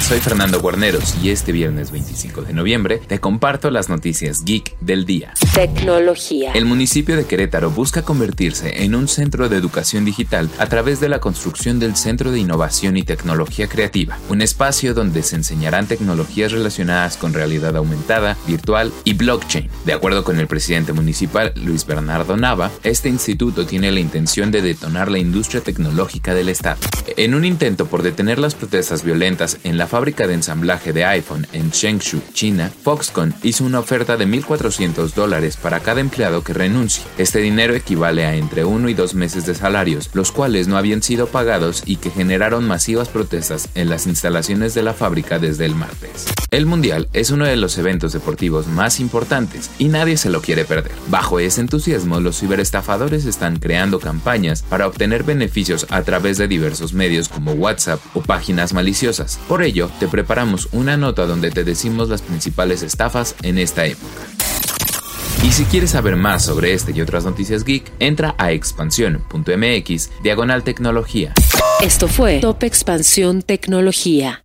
Soy Fernando Guarneros y este viernes 25 de noviembre te comparto las noticias geek del día. Tecnología. El municipio de Querétaro busca convertirse en un centro de educación digital a través de la construcción del Centro de Innovación y Tecnología Creativa, un espacio donde se enseñarán tecnologías relacionadas con realidad aumentada, virtual y blockchain. De acuerdo con el presidente municipal Luis Bernardo Nava, este instituto tiene la intención de detonar la industria tecnológica del Estado. En un intento por detener las protestas violentas en la fábrica de ensamblaje de iPhone en Chengdu, China, Foxconn hizo una oferta de 1.400 dólares para cada empleado que renuncie. Este dinero equivale a entre uno y dos meses de salarios, los cuales no habían sido pagados y que generaron masivas protestas en las instalaciones de la fábrica desde el martes. El Mundial es uno de los eventos deportivos más importantes y nadie se lo quiere perder. Bajo ese entusiasmo, los ciberestafadores están creando campañas para obtener beneficios a través de diversos medios como WhatsApp o páginas maliciosas. Por ello, te preparamos una nota donde te decimos las principales estafas en esta época. Y si quieres saber más sobre este y otras noticias geek, entra a expansión.mx diagonal tecnología. Esto fue Top Expansión Tecnología.